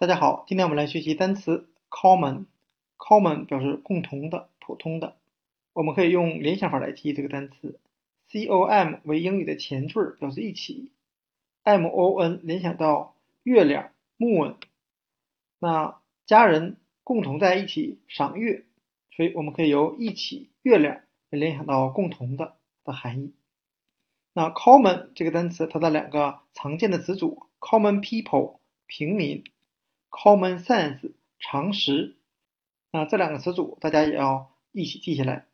大家好，今天我们来学习单词 common。common 表示共同的、普通的。我们可以用联想法来记这个单词。com 为英语的前缀，表示一起。mon 联想到月亮 moon。那家人共同在一起赏月，所以我们可以由一起月亮联想到共同的的含义。那 common 这个单词，它的两个常见的词组 common people 平民。Common sense 常识，那这两个词组大家也要一起记下来。